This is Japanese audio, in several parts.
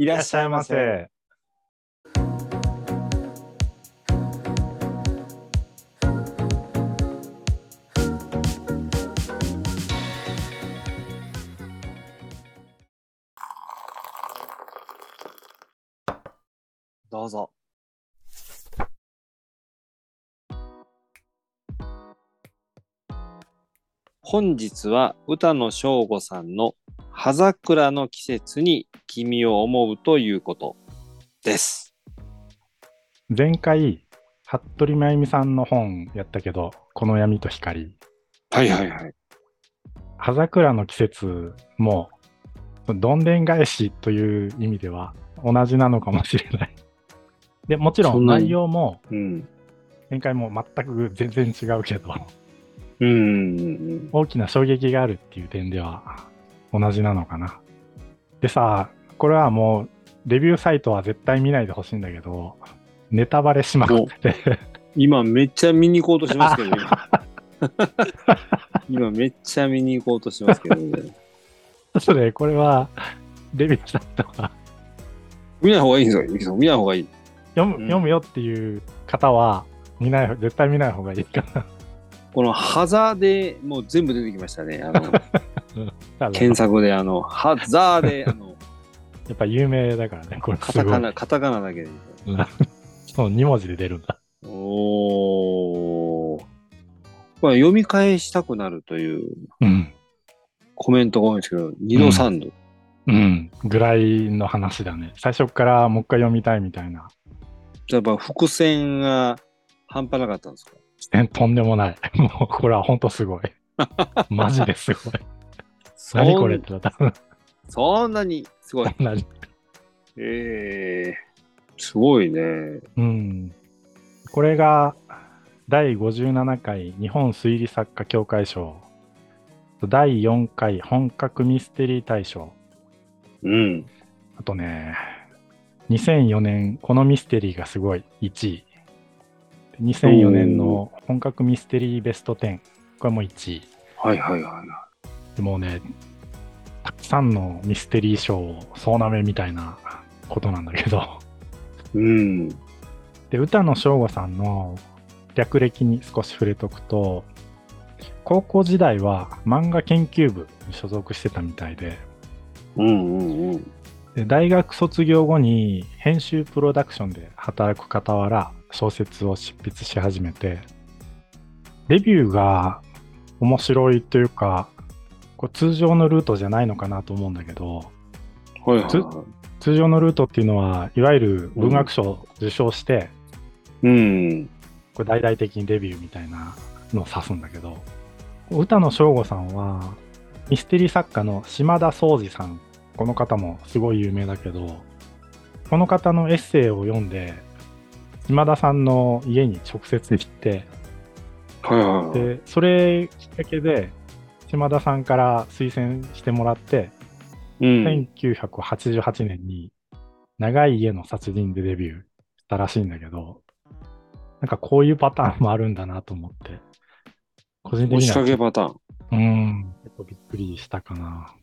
いらっしゃいませ。。どうぞ。本日は歌野翔吾さんの葉桜の季節に君を思うということです。前回、服部真由美さんの本やったけど、この闇と光。はいはいはい。葉桜の季節も、どんでん返しという意味では同じなのかもしれない。でもちろん内容もうん。前回も全く全然違うけど、うん。大きな衝撃があるっていう点では同じなのかな。でさ、これはもうレビューサイトは絶対見ないでほしいんだけど、ネタバレしまくってて、今めっちゃ見に行こうとしますけど、今今めっちゃ見に行こうとしますけどね。それ、これはレビューサイトは見ない方がいいんですよ、ゆきさん。見ない方がいい。読む,、うん読むよっていう方は見ない、絶対見ない方がいいかな。このハザでもう全部出てきましたね。あの 検索で、あの、ハザーで、あの、やっぱ有名だからね、これ。カタカナ、カタカナだけで。そう、2文字で出るんだ。おー。これ読み返したくなるといううん。コメントが多いんですけど、2度3度。うん。ぐらいの話だね。最初からもう一回読みたいみたいな。やっぱ伏線が半端なかったんですか？えとんでもない。もう、これは本当すごい。マジですごい。何これ？ってなった。そんなにすごい。何？ええすごいね。うん。これが第57回日本推理作家協会賞。第4回本格ミステリー大賞。うん。あとね、2004年このミステリーがすごい1位。2004年の本格ミステリーベスト10。これも1位。はいはいはい。でもね、たくさんのミステリー賞を総なめみたいなことなんだけど。うん。で、歌野翔吾さんの略歴に少し触れとくと、高校時代は漫画研究部に所属してたみたいで、うんうんうん。で大学卒業後に編集プロダクションで働く傍ら小説を執筆し始めて、レビューが面白いというか、こう通常のルートじゃないのかなと思うんだけど、つはいはいは通常のルートっていうのは、いわゆる文学賞を受賞して、い。うん。これ大々的にデビューみたいなのを指すんだけど、歌野翔吾さんは、ミステリー作家の島田総司さん、この方もすごい有名だけど、この方のエッセイを読んで、島田さんの家に直接行って、はいはいはい。で、それきっかけで、島田さんから推薦してもらって、うん。1988年に長い家の殺人でデビューしたらしいんだけど、なんかこういうパターンもあるんだなと思って、個人的押しかにはけパターン。うん、結構びっくりしたかな。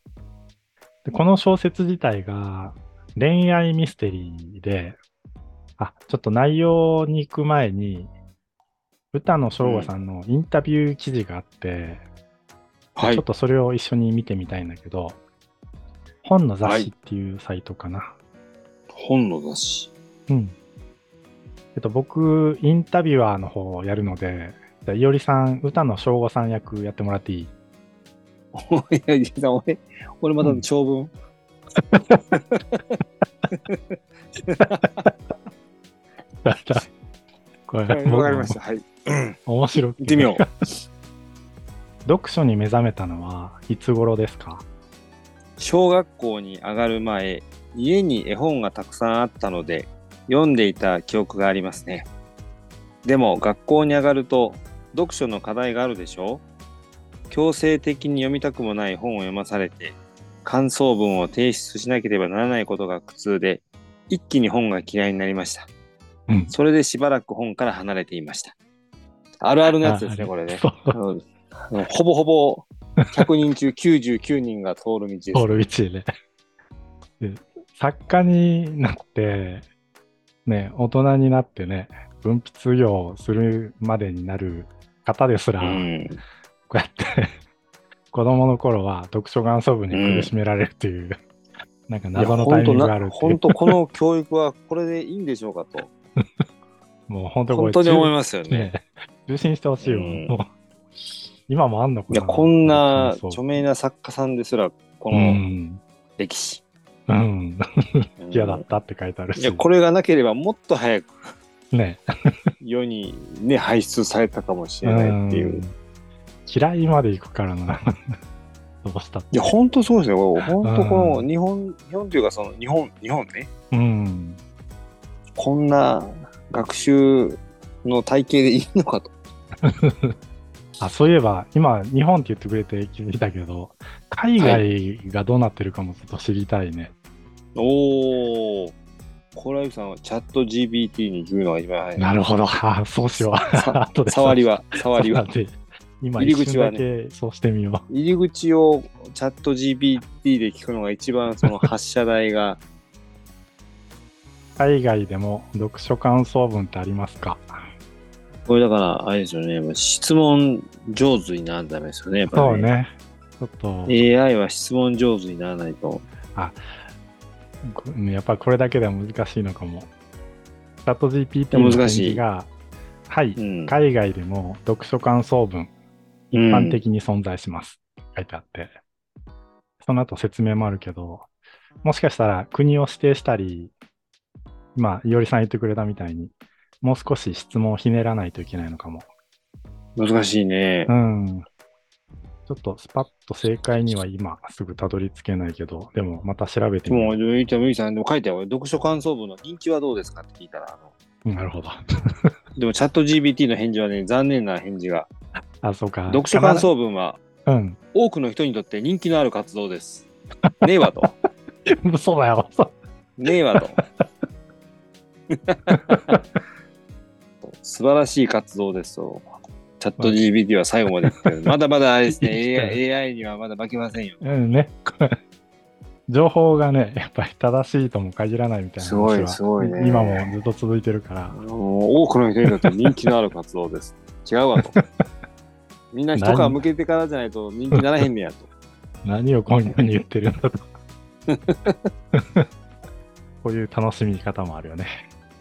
でこの小説自体が恋愛ミステリーで、あ、ちょっと内容に行く前に、歌野翔吾さんのインタビュー記事があって、はいちょっ。とそれを一緒に見てみたいんだけど、本の雑誌っていうサイトかな。本の雑誌。うん。えっと、僕、インタビュアーの方をやるので、じゃあいおりさん、歌野翔吾さん役やってもらっていい？いや、実は俺、俺まだ長文？これ、はいわかりました。はい。面白く行ってみよう。読書に目覚めたのはいつ頃ですか？小学校に上がる前、家に絵本がたくさんあったので、読んでいた記憶がありますね。でも、学校に上がると、読書の課題があるでしょ？強制的に読みたくもない本を読まされて、感想文を提出しなければならないことが苦痛で、一気に本が嫌いになりました。うん。それでしばらく本から離れていました。あるあるのやつですね、あこれね。そうあのあのほぼほぼ100人中99人が通る道です。通る道でね。で作家になって、ね、大人になってね、文筆業をするまでになる方ですら、うん。こうやって子供の頃は読書感想文に苦しめられるっていう、なんか謎のタイミングがある本当この教育はこれでいいんでしょうかと。もう本当本当に思いまますよね。ね。受信してほしいよ、うん今もあんのかないや、こんな著名な作家さんですら、こうのん。歴史。うん。うん嫌だったって書いてあるし。いや、これがなければもっと早くね。世にね、排出されたかもしれないっていう。ん嫌いまで行くからな。どうしたって。いや、本当そうですよ。本当このうん日本、日本というかその日本、日本ね、うん。こんな学習の体系でいいのかと。あ、そういえば、今、日本って言ってくれて気づいたけど、海外がどうなってるかもちょっと知りたいね。おー。コライフさんはチャット GPT に言うのが一番早い。なるほど。あそうしよう。触りは、触りは今、入り口はねね。そうしてみよ入り口をチャット GPT で聞くのが一番その発射台が、う。海外でも読書感想文ってありますか？これだから、あれですよね、質問上手にならないですよね、やっぱり、そう。ね。ちょっと、AI は質問上手にならないと。こうんやっぱりこれだけでは難しいのかも。チャット GPT の返事が、はい、うん。海外でも読書感想文、一うん般的に存在します。書いてあって。その後説明もあるけど、もしかしたら国を指定したり、まあ、いおりさん言ってくれたみたいに、もう少し質問をひねらないといけないのかも。難しいねう。ん。ちょっとスパッと正解には今すぐたどり着けないけど、でもまた調べてでも、みよゆいちゃん、ゆいさん、でも書いてあるよ読書感想文の人気はどうですか？って聞いたら、あのう。なるほど。でもチャット GPT の返事はね、残念な返事が。あ、そうか。読書感想文はうん。多くの人にとって人気のある活動です。ねえわと。そうだよ。ねえわと。素晴らしい活動ですと。チャット GPT は最後まで。まだまだあれですね、AI, AI にはまだ負けませんよ。うんね。情報がね、やっぱり正しいとも限らないみたいなすごいすごいね今もずっと続いてるから多くの人にとって人気のある活動です。違うわと。みんな一皮向けてからじゃないと人気ならへんねやと。何をこんなに言ってるんだと。こういう楽しみ方もあるよね。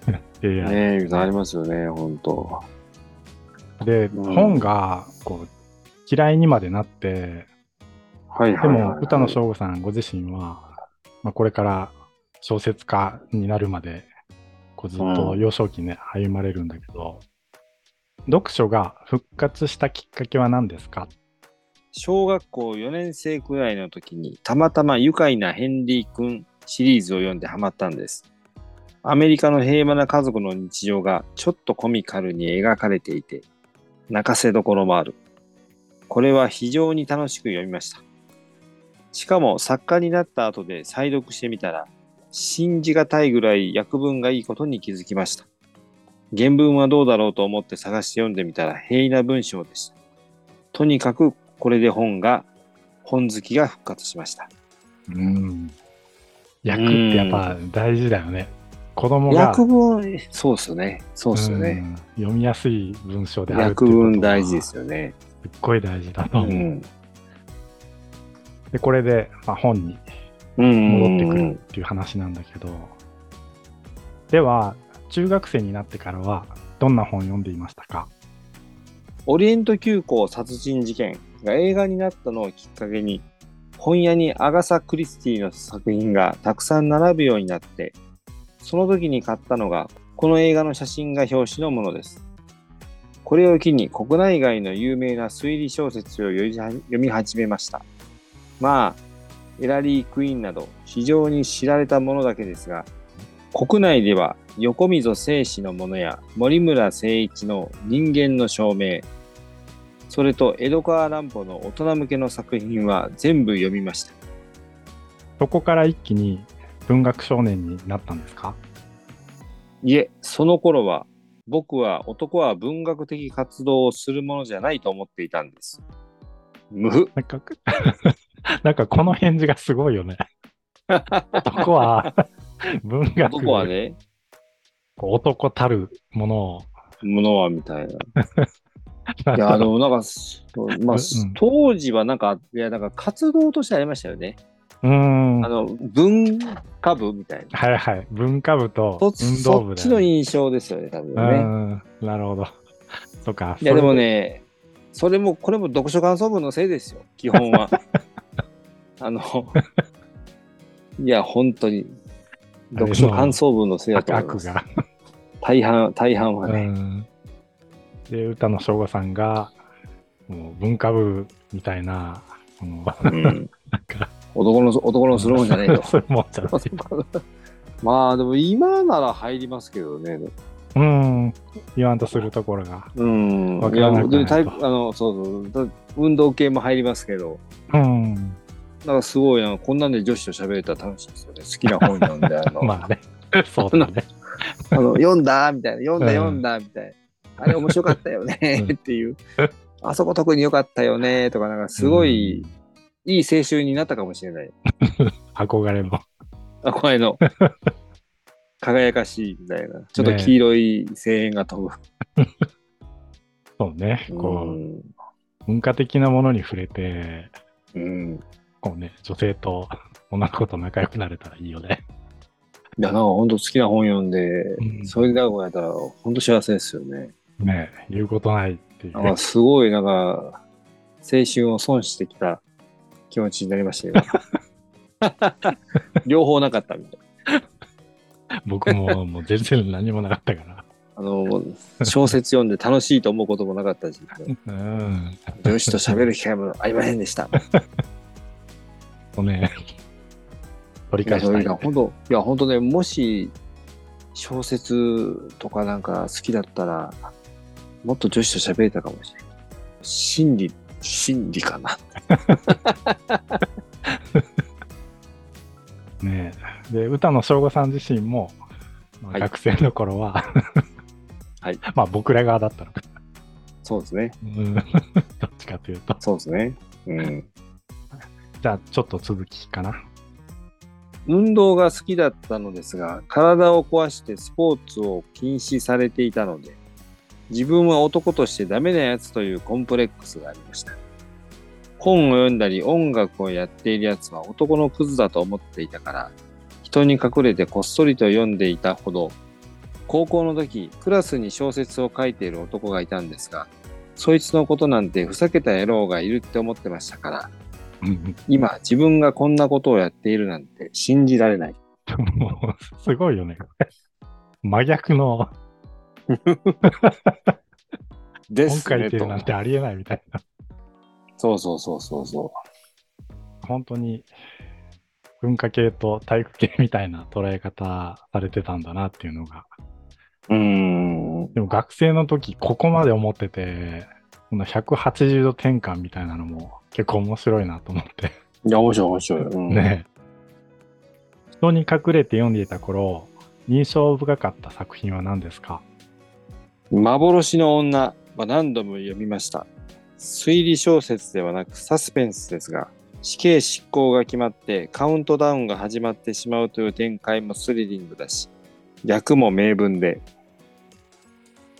AI ねえ、ゆうさんありますよね、本当。で、うん。本がこう嫌いにまでなって、はいはいではい、も歌野翔吾さんご自身は、まあ、これから小説家になるまでこうずっと幼少期ね、歩まれるんだけど、読書が復活したきっかけは何ですか？小学校4年生くらいの時にたまたま愉快なヘンリー君シリーズを読んでハマったんです。アメリカの平和な家族の日常がちょっとコミカルに描かれていて泣かせどころもある。これは非常に楽しく読みました。しかも作家になった後で再読してみたら信じがたいぐらい訳文がいいことに気づきました。原文はどうだろうと思って探して読んでみたら平易な文章でした。とにかくこれで本が、本好きが復活しました。うん。訳ってやっぱ大事だよね。子供が訳文、そうっすよね。そうっすよね。うん読みやすい文章であるって訳文大事ですよね。すっごい大事だと思う。うん。で、これで、まあ、本にうん。戻ってくるっていう話なんだけど、では、中学生になってからは、どんな本読んでいましたか？オリエント急行殺人事件が映画になったのをきっかけに、本屋にアガサ・クリスティの作品がたくさん並ぶようになって、その時に買ったのが、この映画の写真が表紙のものです。これを機に国内外の有名な推理小説を読み始めました。まあ、エラリー・クイーンなど非常に知られたものだけですが、国内では横溝正史のものや森村誠一の人間の証明、それと江戸川乱歩の大人向けの作品は全部読みました。そこから一気に文学少年になったんですか？いえ、その頃は僕は男は文学的活動をするものじゃないと思っていたんです。むふ。なんか、なんかこの返事がすごいよね。男は 文学男はね、男たるものを。ものはみたいな。いや、でもなんか、まあ、うん当時はなんか、いや、なんか活動としてありましたよね。うーん。あの、文化部みたいな。はいはい。文化部とそ運動部そっちのね。印象ですよね、多分うね。ん。なるほど。そっか。いや、でもね、それも、これも読書感想文のせいですよ、基本は。あの、いや、本当に、読書感想文のせいだと思います。悪が。大半、大半はうね。ん。で、歌の省吾さんが、もう文化部みたいな、この、うん。なんか、男の、男のするもんじゃねえと。そういうもんじゃない。まあ、でも今なら入りますけどね。うん。言わんとするところが。うん。あの、そうそう。だ運動系も入りますけど、うん。なんかすごいな、こんなんで女子と喋れたら楽しいですよね。好きな本読んで、あの、まあね。そうだね。あの読んだみたいな、読んだうん読んだみたいな。あれ面白かったよねうんっていう。あそこ特に良かったよねとか、なんかすごい、いい青春になったかもしれない。憧れの。あ、これの。輝かしいみたいな。ちょっと黄色い声援が飛ぶ。そうね。こう、うん文化的なものに触れて、うん。こうね、女性と女の子と仲良くなれたらいいよね。いや、なんか本当好きな本読んで、うんそれで仲良くなったら本当幸せですよね。ね言うことないっていうね、すごいなんか、青春を損してきた気持ちになりましたよ。今 両方なかったみたいな。僕ももう全然何もなかったから。あの、小説読んで楽しいと思うこともなかったし、うん。上司と喋る機会もありませんでした。とね、取りいや、返したい。本当、いや、本当ね、もし、小説とかなんか好きだったら、もっと女子と喋れたかもしれない。心理、心理かな。ねで、歌の省吾さん自身も、まあはい学生の頃は、はい。まあ僕ら側だったのか。そうですね。うん どっちかというと。そうですね。うん。じゃあちょっと続きかな。運動が好きだったのですが、体を壊してスポーツを禁止されていたので、自分は男としてダメなやつというコンプレックスがありました。本を読んだり音楽をやっているやつは男のクズだと思っていたから、人に隠れてこっそりと読んでいたほど、高校の時、クラスに小説を書いている男がいたんですが、そいつのことなんてふざけた野郎がいるって思ってましたから、うん今自分がこんなことをやっているなんて信じられない。もう、すごいよね。真逆の本ですねと書いてるなんてありえないみたいな。そうそうそうそうそ本当に文化系と体育系みたいな捉え方されてたんだなっていうのが。う。ん。でも学生の時ここまで思ってて、この180度転換みたいなのも結構面白いなと思って。いや、面白い面白い。うん、ね人に隠れて読んでいた頃、印象深かった作品は何ですか？幻の女。は何度も読みました。推理小説ではなくサスペンスですが、死刑執行が決まってカウントダウンが始まってしまうという展開もスリリングだし、役も名文で、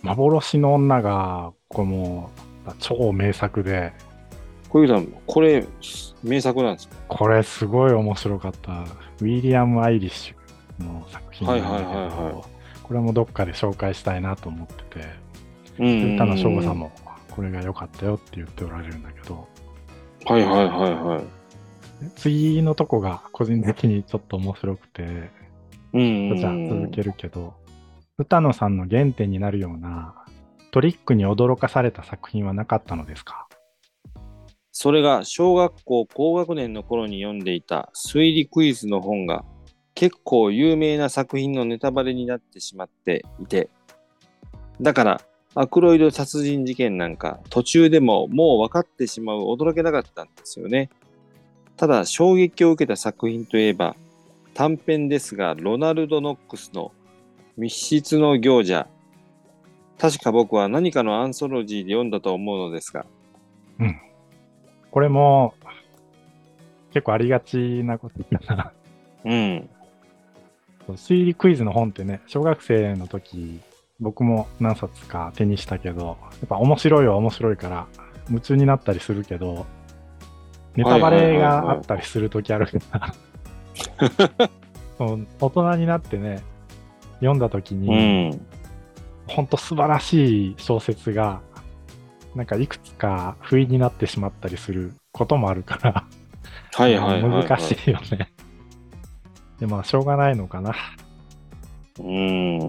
幻の女が、これもう超名作で、小遊さん、これ名作なんですか？これすごい面白かった。ウィリアム・アイリッシュの作品なんだけど、はいはいはいはいこれもどっかで紹介したいなと思ってて、うん。歌の省吾さんもこれが良かったよって言っておられるんだけど、はいはいはいはい。次のとこが個人的にちょっと面白くて、うん。じゃあ続けるけど、歌野さんの原点になるようなトリックに驚かされた作品はなかったのですか？それが小学校高学年の頃に読んでいた推理クイズの本が結構有名な作品のネタバレになってしまっていて、だからアクロイド殺人事件なんか途中でももう分かってしまう驚けなかったんですよね。ただ衝撃を受けた作品といえば短編ですがロナルド・ノックスの密室の行者。確か僕は何かのアンソロジーで読んだと思うのですが、これも結構ありがちなことだな。うん。推理クイズの本ってね、小学生の時、僕も何冊か手にしたけど、やっぱ面白いは面白いから、夢中になったりするけど、ネタバレがあったりする時あるから、そう 大人になってね、読んだ時うに、ん。本当素晴らしい小説が、なんかいくつか不意になってしまったりすることもあるから、はいはいはい、はい。難しいよね。で、まあ、しょうがないのかな。うん。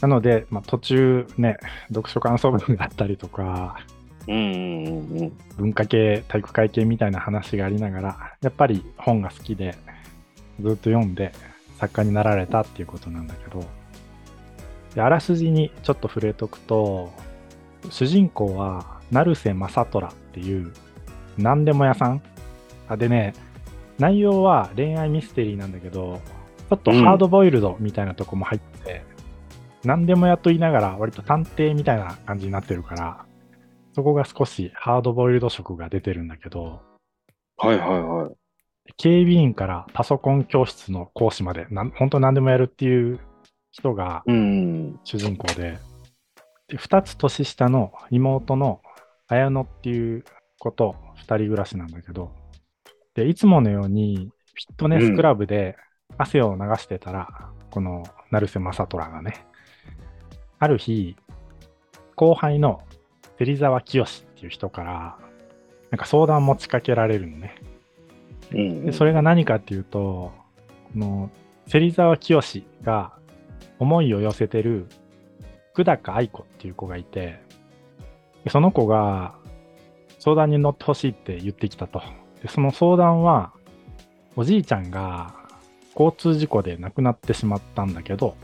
なので、まあ、途中ね、読書感想文があったりとか、うんうんうんうん。文化系、体育会系みたいな話がありながら、やっぱり本が好きで、ずっと読んで作家になられたっていうことなんだけど、であらすじにちょっと触れとくと、主人公は成瀬正虎っていう何でも屋さんあでね、内容は恋愛ミステリーなんだけど、ちょっとハードボイルドみたいなとこも入ってて、何でもやと言いながら割と探偵みたいな感じになってるから、そこが少しハードボイルド色が出てるんだけど、はいはいはい。警備員からパソコン教室の講師まで、なん本当何でもやるっていう人がうん。主人公で、で2つ年下の妹の綾乃っていう子と2人暮らしなんだけど、で、いつものようにフィットネスクラブで汗を流してたら、この成瀬正虎がね、ある日、後輩の芹沢清っていう人から、なんか相談持ちかけられるのね。うん。でそれが何かっていうと、この芹沢清が思いを寄せてる久高愛子っていう子がいて、でその子が相談に乗ってほしいって言ってきたと。でその相談は、おじいちゃんが交通事故で亡くなってしまったんだけど、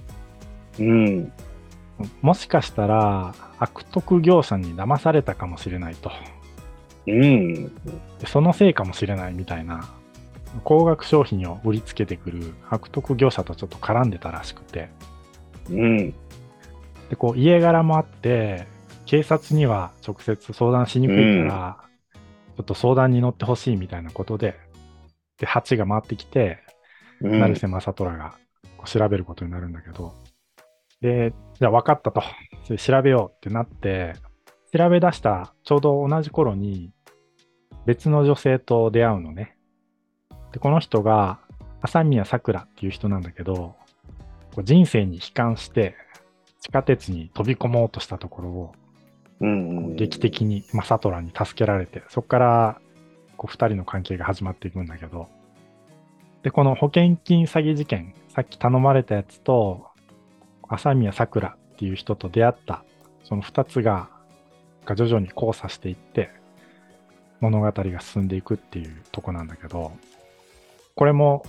うん。もしかしたら悪徳業者に騙されたかもしれないと。うん。でそのせいかもしれないみたいな、高額商品を売りつけてくる悪徳業者とちょっと絡んでたらしくて、うん。で、こう家柄もあって、警察には直接相談しにくいから、ちょっと相談に乗ってほしいみたいなことで、で、蜂が回ってきて、うん。成瀬正虎がこう調べることになるんだけど、で、じゃあ分かったと。それ調べようってなって、調べ出したちょうど同じ頃に別の女性と出会うのね。で、この人が朝宮さくらっていう人なんだけど、こう人生に悲観して地下鉄に飛び込もうとしたところをうん。劇的に正虎に助けられて、そこからこう2人の関係が始まっていくんだけど、で、この保険金詐欺事件、さっき頼まれたやつと、朝宮さくらっていう人と出会った、その2つが、が徐々に交差していって、物語が進んでいくっていうとこなんだけど、これも、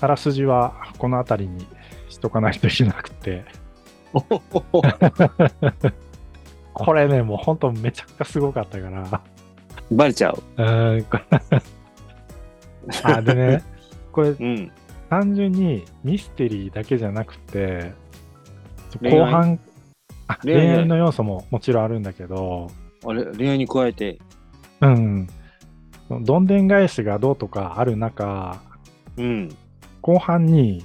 あらすじはこの辺りにしとかないといけなくて、これね、もう本当めちゃくちゃすごかったから、バレちゃう。うーん、これあ、でね、これうん。単純にミステリーだけじゃなくて、後半、あ恋愛恋愛の要素ももちろんあるんだけど、あれ、恋愛に加えて？うん、どんでん返しがどうとかある中、うん。後半に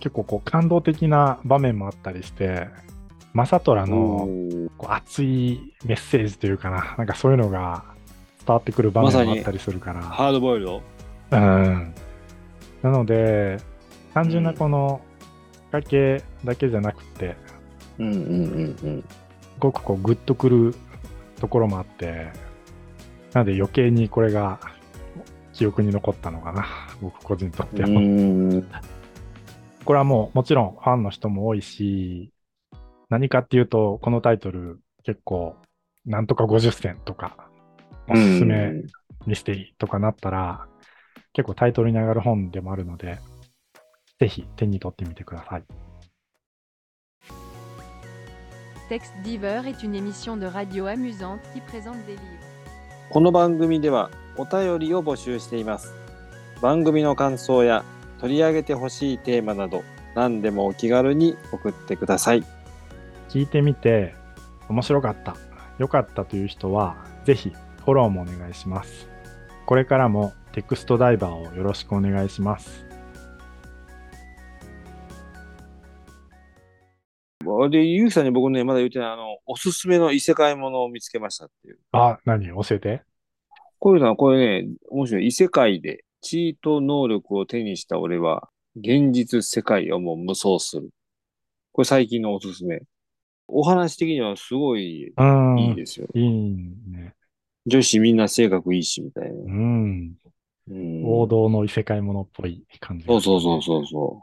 結構こう感動的な場面もあったりして、正虎のこう熱いメッセージというかな、なんかそういうのが伝わってくる場面もあったりするから、ハードボイルドうん。なので、単純なこの仕掛けだけじゃなくて、うんうんうんうん。すごくこうグッとくるところもあって、なので余計にこれが記憶に残ったのかな、僕個人にとっては。うん。これはもうもちろんファンの人も多いし、何かっていうと、このタイトル結構、なんとか50選とか、おすすめミステリーとかなったら、結構タイトルに上がる本でもあるので、ぜひ手に取ってみてください。Texte Diver est une émission de radio amusante qui présente des livres. この番組ではお便りを募集しています。番組の感想や取り上げてほしいテーマなど何でもお気軽に送ってください。聞いてみて面白かった、良かったという人は、ぜひフォローもお願いします。これからもテクストダイバーをよろしくお願いします。で、ゆうさんに僕ね、まだ言ってない、あの、おすすめの異世界ものを見つけましたっていう。あ、何？教えて。こういうのは、これね、面白い。異世界で、チート能力を手にした俺は、現実世界をもう無双する。これ最近のおすすめ。お話的にはすごいうん。いいですよ。いいね。女子みんな性格いいし、みたいな。うん。うん、王道の異世界ものっぽい感じ。そうそうそうそうそ